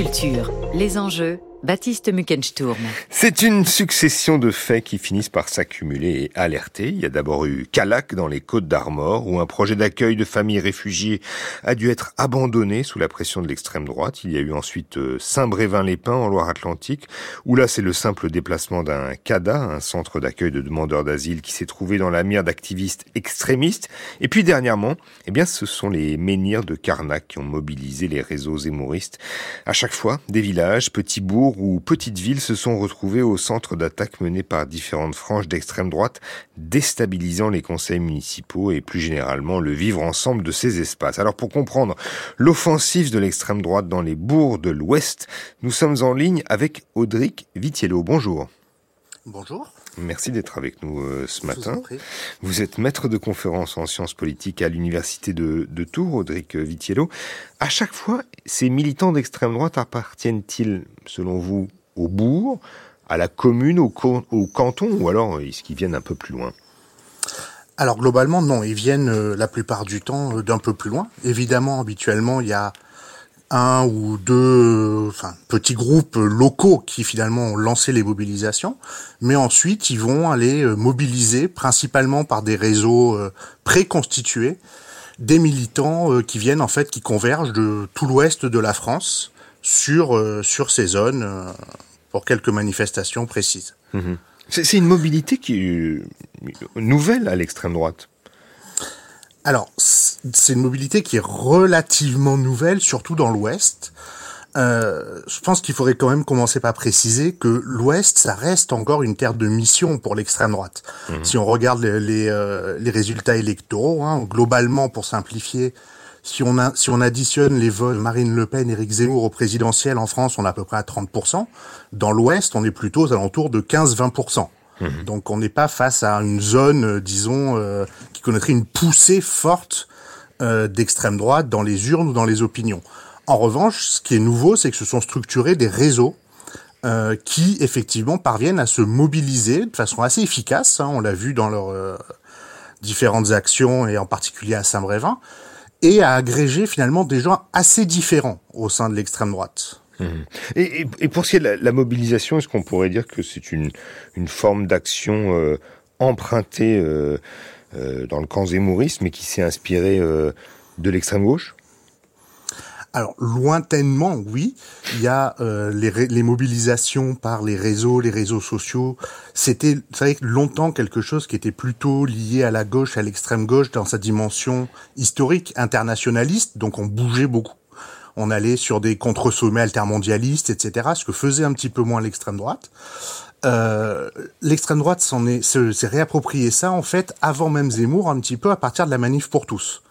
Culture, les enjeux, Baptiste Muckensturm. C'est une succession de faits qui finissent par s'accumuler et alerter. Il y a d'abord eu Calac dans les Côtes d'Armor, où un projet d'accueil de familles réfugiées a dû être abandonné sous la pression de l'extrême droite. Il y a eu ensuite euh, Saint-Brévin-les-Pins en Loire-Atlantique, où là c'est le simple déplacement d'un CADA, un centre d'accueil de demandeurs d'asile qui s'est trouvé dans la mire d'activistes extrémistes. Et puis dernièrement, eh bien ce sont les menhirs de Carnac qui ont mobilisé les réseaux zémoristes. À chaque fois, des villages, petits bourgs, ou petites villes se sont retrouvées au centre d'attaque menées par différentes franges d'extrême droite, déstabilisant les conseils municipaux et plus généralement le vivre ensemble de ces espaces. Alors pour comprendre l'offensive de l'extrême droite dans les bourgs de l'Ouest, nous sommes en ligne avec Audric Vitiello. Bonjour. Bonjour. Merci d'être avec nous euh, ce matin. Vous êtes maître de conférence en sciences politiques à l'université de, Tours, Audric Vitiello. À chaque fois, ces militants d'extrême droite appartiennent-ils, selon vous, au bourg, à la commune, au, au canton, ou alors est-ce qu'ils viennent un peu plus loin? Alors globalement, non, ils viennent euh, la plupart du temps euh, d'un peu plus loin. Évidemment, habituellement, il y a un ou deux enfin, petits groupes locaux qui finalement ont lancé les mobilisations, mais ensuite ils vont aller euh, mobiliser principalement par des réseaux euh, préconstitués des militants euh, qui viennent en fait qui convergent de tout l'ouest de la France sur sur ces zones pour quelques manifestations précises. Mmh c'est une mobilité qui est nouvelle à l'extrême droite. Alors, c'est une mobilité qui est relativement nouvelle, surtout dans l'Ouest. Euh, je pense qu'il faudrait quand même commencer par préciser que l'Ouest, ça reste encore une terre de mission pour l'extrême droite. Mhm. Si on regarde les, les, euh, les résultats électoraux, hein, globalement, pour simplifier, si on, a, si on additionne les vols Marine Le Pen, Éric Zemmour au présidentiel en France, on est à peu près à 30%. Dans l'Ouest, on est plutôt aux alentours de 15-20%. Mhm. Donc on n'est pas face à une zone, euh, disons, euh, qui connaîtrait une poussée forte euh, d'extrême droite dans les urnes ou dans les opinions. En revanche, ce qui est nouveau, c'est que se sont structurés des réseaux qui effectivement parviennent à se mobiliser de façon assez efficace. Hein, on l'a vu dans leurs différentes actions et en particulier à Saint-Brévin, et à agréger finalement des gens assez différents au sein de l'extrême droite. Mmh. Et, et, pour ce qui est de la, mobilisation, est-ce qu'on pourrait dire que c'est une, une forme d'action euh, empruntée euh, euh, dans le camp zémouriste, mais qui s'est inspirée de l'extrême gauche? Alors lointainement, oui. Il y a les, les, mobilisations par les réseaux, les réseaux sociaux. C'était, vrai, longtemps quelque chose qui était plutôt lié à la gauche, à l'extrême gauche dans sa dimension historique, internationaliste. Donc on bougeait beaucoup on allait sur des contre-sommets altermondialistes, etc., ce que faisait un petit peu moins l'extrême droite. Euh, l'extrême droite s'en est, s'est réapproprié ça en fait avant même Zemmour un petit peu à partir de la manif pour tous.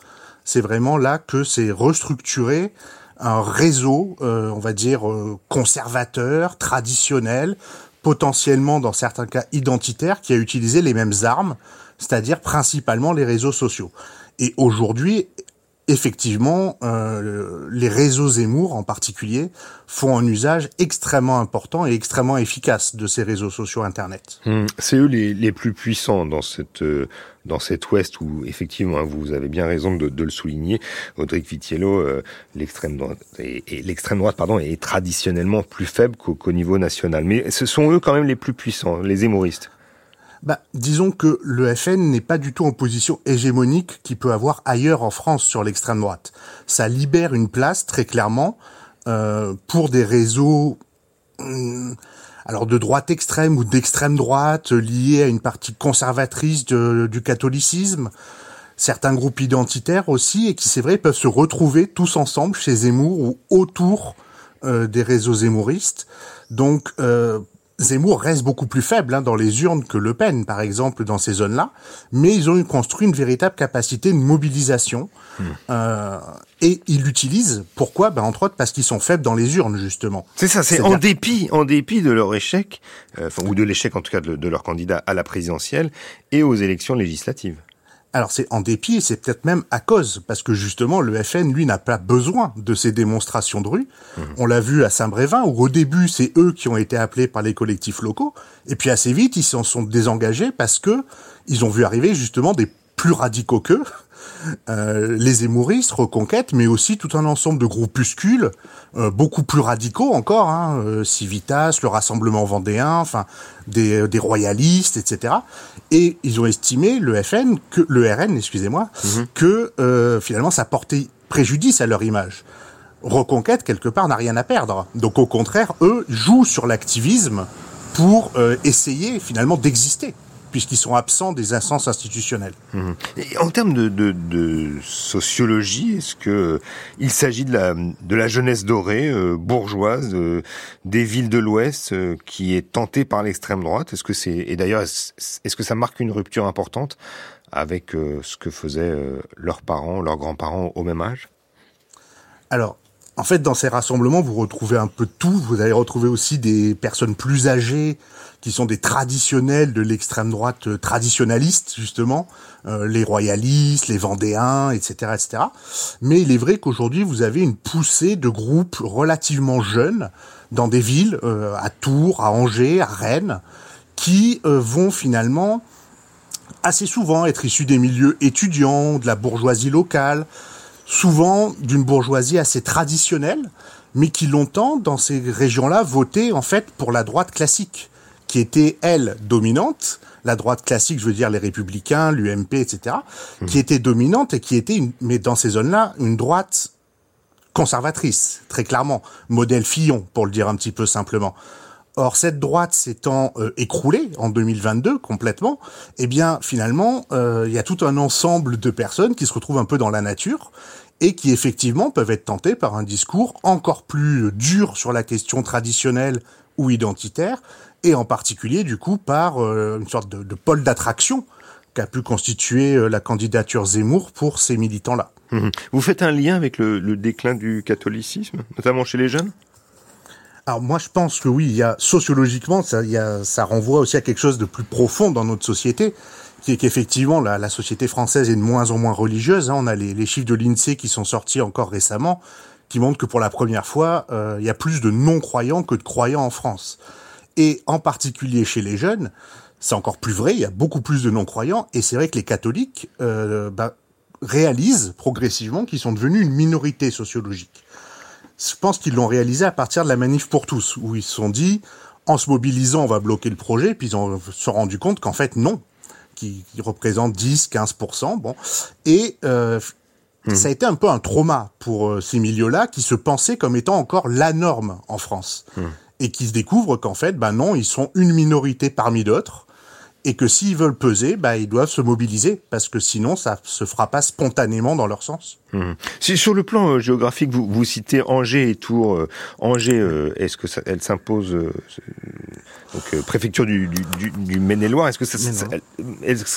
C'est vraiment là que c'est restructuré un réseau, euh, on va dire euh, conservateur, traditionnel, potentiellement dans certains cas identitaire, qui a utilisé les mêmes armes, c'est-à-dire principalement les réseaux sociaux. Et aujourd'hui, effectivement, euh, les réseaux Zemmour en particulier font un usage extrêmement important et extrêmement efficace de ces réseaux sociaux Internet. Hum, c'est eux les, les, plus puissants dans cette euh, dans cet Ouest où effectivement hein, vous avez bien raison de, de le souligner, Audric Vitiello, euh, l'extrême droite et, l'extrême droite pardon est traditionnellement plus faible qu'au niveau national, mais ce sont eux quand même les plus puissants, les Zemmouristes bah, disons que le FN n'est pas du tout en position hégémonique qu'il peut avoir ailleurs en France sur l'extrême droite. Ça libère une place très clairement euh, pour des réseaux hum, alors de droite extrême ou d'extrême droite liés à une partie conservatrice du catholicisme, certains groupes identitaires aussi et qui c'est vrai peuvent se retrouver tous ensemble chez Zemmour ou autour euh, des réseaux zémouristes. Donc euh, Zemmour reste beaucoup plus faible hein, dans les urnes que Le Pen, par exemple, dans ces zones-là, mais ils ont construit une véritable capacité de mobilisation hmm. euh, et ils l'utilisent. Pourquoi? Ben, Entre autres parce qu'ils sont faibles dans les urnes, justement. C'est ça, c'est en dépit, en dépit de leur échec, euh, ou de l'échec en tout cas de leur candidat à la présidentielle et aux élections législatives. Alors c'est en dépit et c'est peut-être même à cause, parce que justement le FN, lui, n'a pas besoin de ces démonstrations de rue. Mmh. On l'a vu à Saint-Brévin, où au début c'est eux qui ont été appelés par les collectifs locaux, et puis assez vite ils s'en sont désengagés parce que ils ont vu arriver justement des plus radicaux qu'eux, euh, les émouristes, Reconquête, mais aussi tout un ensemble de groupuscules euh, beaucoup plus radicaux encore, hein, euh, Civitas, le Rassemblement vendéen, enfin des, des, royalistes, etc. Et ils ont estimé le FN, que le RN, excusez-moi, mhm. que finalement ça portait préjudice à leur image. Reconquête quelque part n'a rien à perdre. Donc au contraire, eux jouent sur l'activisme pour essayer finalement d'exister puisqu'ils sont absents des instances institutionnelles. Mmh. en termes de, sociologie, est-ce que il s'agit de la, de la jeunesse dorée, euh, bourgeoise, euh, des villes de l'Ouest, euh, qui est tentée par l'extrême droite? Est-ce que c'est et d'ailleurs est-ce que ça marque une rupture importante avec ce que faisaient leurs parents, leurs grands-parents au même âge? Alors, en fait, dans ces rassemblements, vous retrouvez un peu tout. Vous allez retrouver aussi des personnes plus âgées qui sont des traditionnels de l'extrême droite euh, traditionnaliste justement, euh, les royalistes, les vendéens, etc., etc. Mais il est vrai qu'aujourd'hui vous avez une poussée de groupes relativement jeunes dans des villes, euh, à Tours, à Angers, à Rennes, qui vont finalement assez souvent être issus des milieux étudiants, de la bourgeoisie locale, souvent d'une bourgeoisie assez traditionnelle, mais qui longtemps, dans ces régions-là, votaient en fait pour la droite classique qui était, elle, dominante, la droite classique, je veux dire les républicains, l'UMP, etc., mmh. qui était dominante et qui était, mais dans ces zones-là, une droite conservatrice, très clairement, modèle Fillon, pour le dire un petit peu simplement. Or, cette droite s'étant euh, écroulée en 2022 complètement, eh bien, finalement, euh, il y a tout un ensemble de personnes qui se retrouvent un peu dans la nature et qui effectivement peuvent être tentées par un discours encore plus dur sur la question traditionnelle ou identitaire, et en particulier du coup par euh, une sorte de, pôle d'attraction qu'a pu constituer euh, la candidature Zemmour pour ces militants-là. Mmh. Vous faites un lien avec le, déclin du catholicisme, notamment chez les jeunes? Alors moi je pense que oui, il y a sociologiquement ça, il y a, ça renvoie aussi à quelque chose de plus profond dans notre société, qui est qu'effectivement la, la, société française est de moins en moins religieuse. Hein. On a les, les chiffres de l'Insee qui sont sortis encore récemment, qui montrent que pour la première fois, euh, il y a plus de non-croyants que de croyants en France et en particulier chez les jeunes, c'est encore plus vrai, il y a beaucoup plus de non-croyants, et c'est vrai que les catholiques euh, bah, réalisent progressivement qu'ils sont devenus une minorité sociologique. Je pense qu'ils l'ont réalisé à partir de la manif pour tous, où ils se sont dit, en se mobilisant, on va bloquer le projet, puis ils ont se sont rendu compte qu'en fait, non, qui, représente 10, 15%, bon, et euh, mmh. ça a été un peu un trauma pour euh, ces milieux-là, qui se pensaient comme étant encore la norme en France. Mmh et qui se découvrent qu'en fait, ben non, ils sont une minorité parmi d'autres, et que s'ils veulent peser, ben ils doivent se mobiliser, parce que sinon, ça se fera pas spontanément dans leur sens. Mmh. Si sur le plan euh, géographique, vous, vous citez Angers et Tours. Euh, Angers, euh, est-ce que ça, elle s'impose donc préfecture du, du, du Maine-et-Loire Est-ce que ça,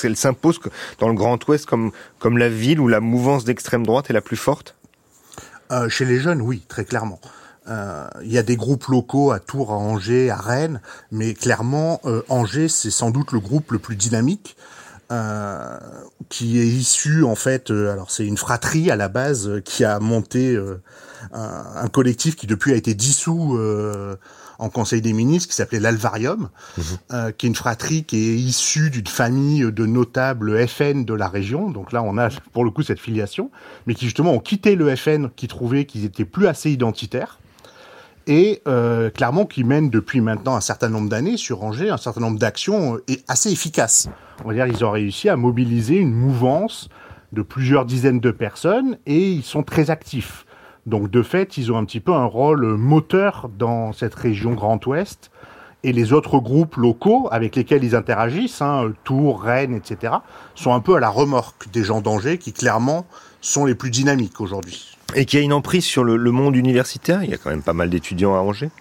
qu'elle s'impose dans le Grand Ouest comme comme la ville où la mouvance d'extrême droite est la plus forte? Chez les jeunes, oui, très clairement. Euh, il y a des groupes locaux à Tours, à Angers, à Rennes, mais clairement, euh, Angers, c'est sans doute le groupe le plus dynamique. Euh, qui est issu en fait, alors c'est une fratrie à la base qui a monté un, un, collectif qui depuis a été dissous en Conseil des ministres qui s'appelait l'Alvarium, mhm. qui est une fratrie qui est issue d'une famille de notables FN de la région. Donc là, on a pour le coup cette filiation, mais qui justement ont quitté le FN, qui trouvaient qu'ils étaient plus assez identitaires et euh, clairement qui mène depuis maintenant un certain nombre d'années sur Angers un certain nombre d'actions euh, assez efficaces. On va dire ils ont réussi à mobiliser une mouvance de plusieurs dizaines de personnes et ils sont très actifs. Donc de fait, ils ont un petit peu un rôle moteur dans cette région Grand Ouest et les autres groupes locaux avec lesquels ils interagissent, hein, Tours, Rennes, etc., sont un peu à la remorque des gens d'Angers qui clairement sont les plus dynamiques aujourd'hui. Et qui a une emprise sur le, monde universitaire Il y a quand même pas mal d'étudiants à Angers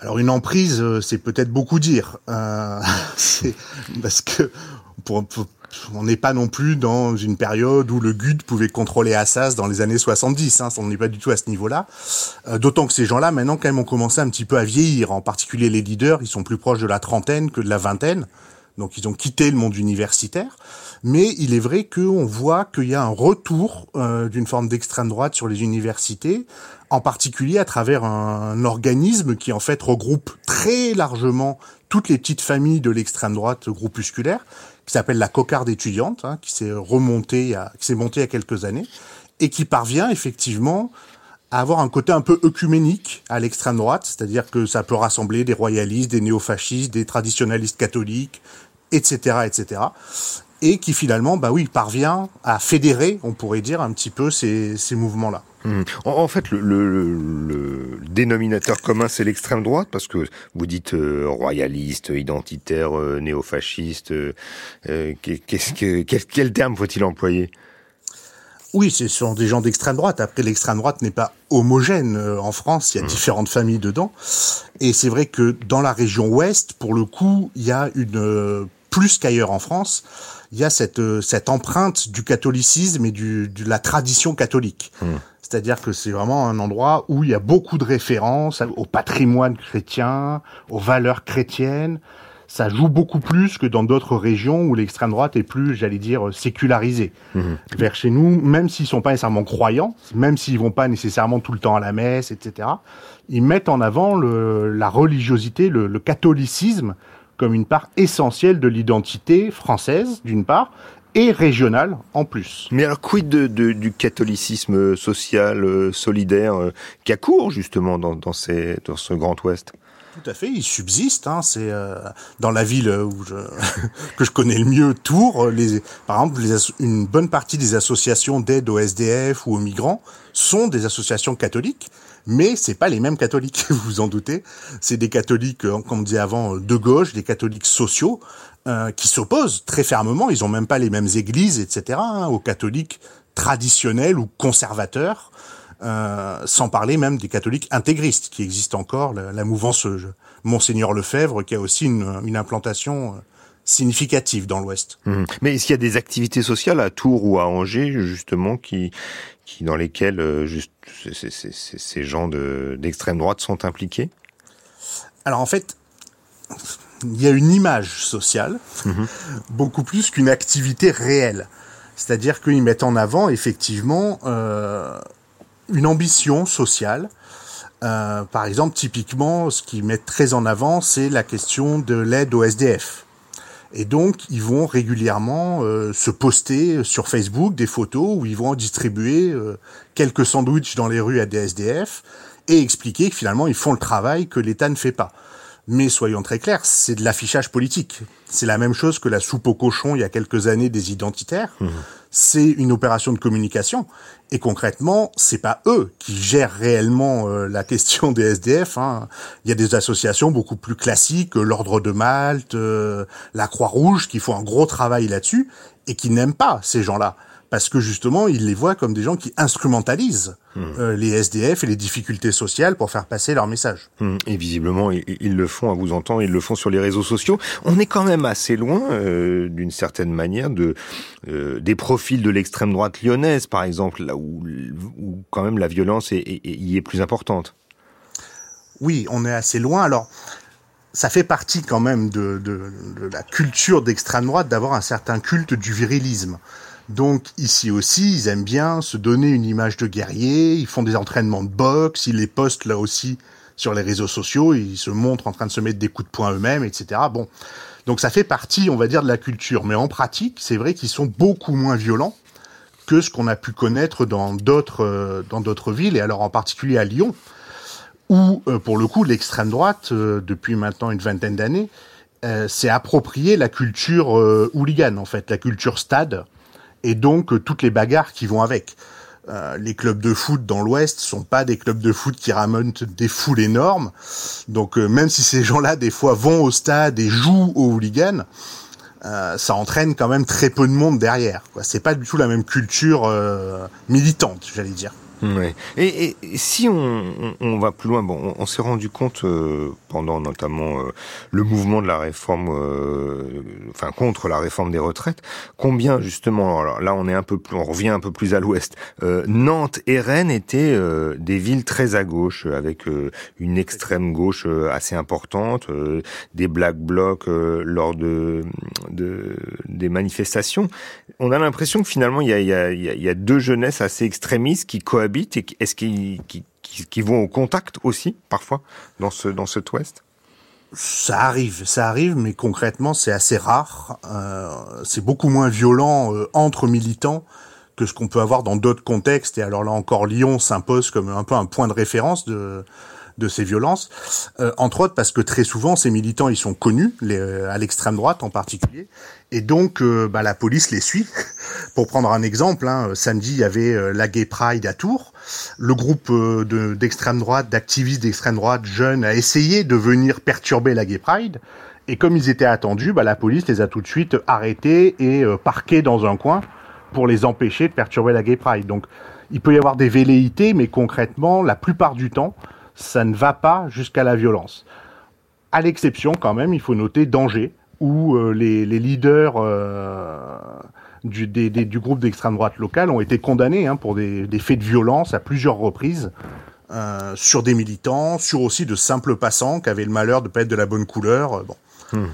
alors une emprise, euh, c'est peut-être beaucoup dire, euh, parce que on n'est pas non plus dans une période où le GUD pouvait contrôler Assas dans les années 70. Hein, on n'est pas du tout à ce niveau-là. Euh, d'autant que ces gens-là, maintenant, quand même, ont commencé un petit peu à vieillir. En particulier les leaders, ils sont plus proches de la trentaine que de la vingtaine. Donc ils ont quitté le monde universitaire. Mais il est vrai qu'on voit qu'il y a un retour euh, d'une forme d'extrême droite sur les universités, en particulier à travers un, organisme qui en fait regroupe très largement toutes les petites familles de l'extrême droite groupusculaire, qui s'appelle la cocarde étudiante, hein, qui s'est remontée, qui s'est montée il y a quelques années, et qui parvient effectivement à avoir un côté un peu œcuménique à l'extrême droite, c'est-à-dire que ça peut rassembler des royalistes, des néofascistes, des traditionalistes catholiques, etc., etc et qui finalement, bah oui, parvient à fédérer, on pourrait dire, un petit peu ces, ces mouvements-là. Mmh. En, fait, le, le, le, dénominateur commun, c'est l'extrême droite, parce que vous dites euh, royaliste, identitaire, euh, néofasciste. Euh, euh qu'est-ce que, quel, quel terme faut-il employer? Oui, ce sont des gens d'extrême droite. Après, l'extrême droite n'est pas homogène en France. Il y a mmh. différentes familles dedans. Et c'est vrai que dans la région ouest, pour le coup, il y a une plus qu'ailleurs en France, il y a cette, euh, cette empreinte du catholicisme et du, de la tradition catholique. Hmm. C'est-à-dire que c'est vraiment un endroit où il y a beaucoup de références au patrimoine chrétien, aux valeurs chrétiennes. Ça joue beaucoup plus que dans d'autres régions où l'extrême droite est plus, j'allais dire, sécularisée. Hmm. Vers chez nous, même s'ils sont pas nécessairement croyants, même s'ils vont pas nécessairement tout le temps à la messe, etc., ils mettent en avant le, la religiosité, le, le catholicisme comme une part essentielle de l'identité française, d'une part, et régionale en plus. Mais alors, quid de, du catholicisme social, euh, solidaire, euh, qui a cours justement dans, dans, ces, dans ce Grand Ouest? Tout à fait, il subsiste. Hein, c'est euh, dans la ville où je, que je connais le mieux, Tours. Les, par exemple, les, une bonne partie des associations d'aide aux SDF ou aux migrants sont des associations catholiques mais c'est pas les mêmes catholiques, vous vous en doutez. C'est des catholiques, euh, comme on disait avant, euh, de gauche, des catholiques sociaux, euh, qui s'opposent très fermement. Ils ont même pas les mêmes églises, etc. Hein, aux catholiques traditionnels ou conservateurs. Sans parler même des catholiques intégristes qui existent encore, la, la mouvance Monseigneur Lefebvre qui a aussi une implantation significative dans l'Ouest. Mmh. Mais est-ce qu'il y a des activités sociales à Tours ou à Angers justement qui, qui dans lesquelles euh, juste, ces gens d'extrême droite sont impliqués? Alors en fait, il y a une image sociale, mhm. beaucoup plus qu'une activité réelle. C'est-à-dire qu'ils mettent en avant effectivement euh, une ambition sociale. Euh, par exemple, typiquement, ce qu'ils mettent très en avant, c'est la question de l'aide au SDF. Et donc, ils vont régulièrement euh, se poster sur Facebook des photos où ils vont distribuer euh, quelques sandwichs dans les rues à des SDF et expliquer que finalement, ils font le travail que l'État ne fait pas. Mais soyons très clairs, c'est de l'affichage politique. C'est la même chose que la soupe au cochon il y a quelques années des identitaires. Mmh. C'est une opération de communication. Et concrètement, c'est pas eux qui gèrent réellement euh, la question des SDF. Hein. Il y a des associations beaucoup plus classiques, l'Ordre de Malte, euh, la Croix-Rouge, qui font un gros travail là-dessus et qui n'aiment pas ces gens-là parce que justement, ils les voient comme des gens qui instrumentalisent hmm. euh, les SDF et les difficultés sociales pour faire passer leur message. Hmm. Et visiblement, ils, le font, à vous entendre, ils le font sur les réseaux sociaux. On est quand même assez loin, euh, d'une certaine manière, de euh, des profils de l'extrême droite lyonnaise, par exemple, là où, où quand même la violence est, y est plus importante. Oui, on est assez loin. Alors, ça fait partie quand même de, de, de la culture d'extrême droite d'avoir un certain culte du virilisme. Donc ici aussi, ils aiment bien se donner une image de guerrier, ils font des entraînements de boxe, ils les postent là aussi sur les réseaux sociaux, ils se montrent en train de se mettre des coups de poing eux-mêmes, etc. Bon, donc ça fait partie, on va dire, de la culture. Mais en pratique, c'est vrai qu'ils sont beaucoup moins violents que ce qu'on a pu connaître dans d'autres euh, villes, et alors en particulier à Lyon, où euh, pour le coup l'extrême droite, euh, depuis maintenant une vingtaine d'années, s'est approprié la culture hooligan, en fait, la culture stade et donc euh, toutes les bagarres qui vont avec. Euh, les clubs de foot dans l'Ouest sont pas des clubs de foot qui ramènent des foules énormes. Donc euh, même si ces gens-là des fois vont au stade et jouent au hooligan, ça entraîne quand même très peu de monde derrière. C'est pas du tout la même culture militante, j'allais dire. Ouais. Et, et, si on, on, va plus loin, bon, on, s'est rendu compte euh, pendant notamment euh, le mouvement de la réforme, euh, enfin contre la réforme des retraites, combien justement, alors là on est un peu plus, on revient un peu plus à l'ouest. Nantes et Rennes étaient des villes très à gauche, avec une extrême gauche assez importante, des black blocs lors de, de, des manifestations. On a l'impression que finalement il y a, y, a, y a deux jeunesses assez extrémistes qui cohabitent est-ce qu'ils vont au contact aussi, parfois, dans ce, dans cet ouest? Ça arrive, ça arrive, mais concrètement, c'est assez rare. Euh, c'est beaucoup moins violent euh, entre militants que ce qu'on peut avoir dans d'autres contextes. Et alors là encore, Lyon s'impose comme un peu un point de référence de de ces violences, euh, entre autres parce que très souvent ces militants ils sont connus, les, à l'extrême droite en particulier, et donc bah, la police les suit. Pour prendre un exemple, hein, samedi il y avait la Gay Pride à Tours, le groupe euh, d'extrême droite, d'activistes d'extrême droite jeunes a essayé de venir perturber la Gay Pride. Et comme ils étaient attendus, bah, la police les a tout de suite arrêtés et euh, parqués dans un coin pour les empêcher de perturber la Gay Pride. Donc il peut y avoir des velléités, mais concrètement, la plupart du temps, ça ne va pas jusqu'à la violence. À l'exception, quand même, il faut noter danger, où euh, les, leaders du, du groupe d'extrême droite locale ont été condamnés hein, pour des, faits de violence à plusieurs reprises euh, sur des militants, sur aussi de simples passants qui avaient le malheur de pas être de la bonne couleur. Bon. Hmm.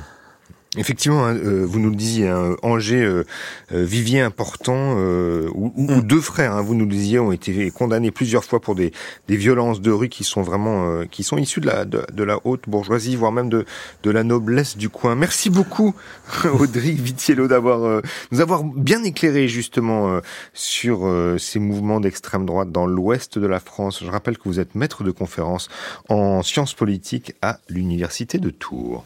Effectivement, hein, euh, vous nous le disiez, hein, Angers, euh, euh, Vivier important, ou, mm. deux frères, hein, vous nous le disiez, ont été condamnés plusieurs fois pour des, des violences de rue qui sont vraiment, qui sont issues de la, de, la haute bourgeoisie, voire même de, de la noblesse du coin. Merci beaucoup, Audrey Vitiello, d'avoir nous avoir bien éclairé justement sur ces mouvements d'extrême droite dans l'ouest de la France. Je rappelle que vous êtes maître de conférence en sciences politiques à l'université de Tours.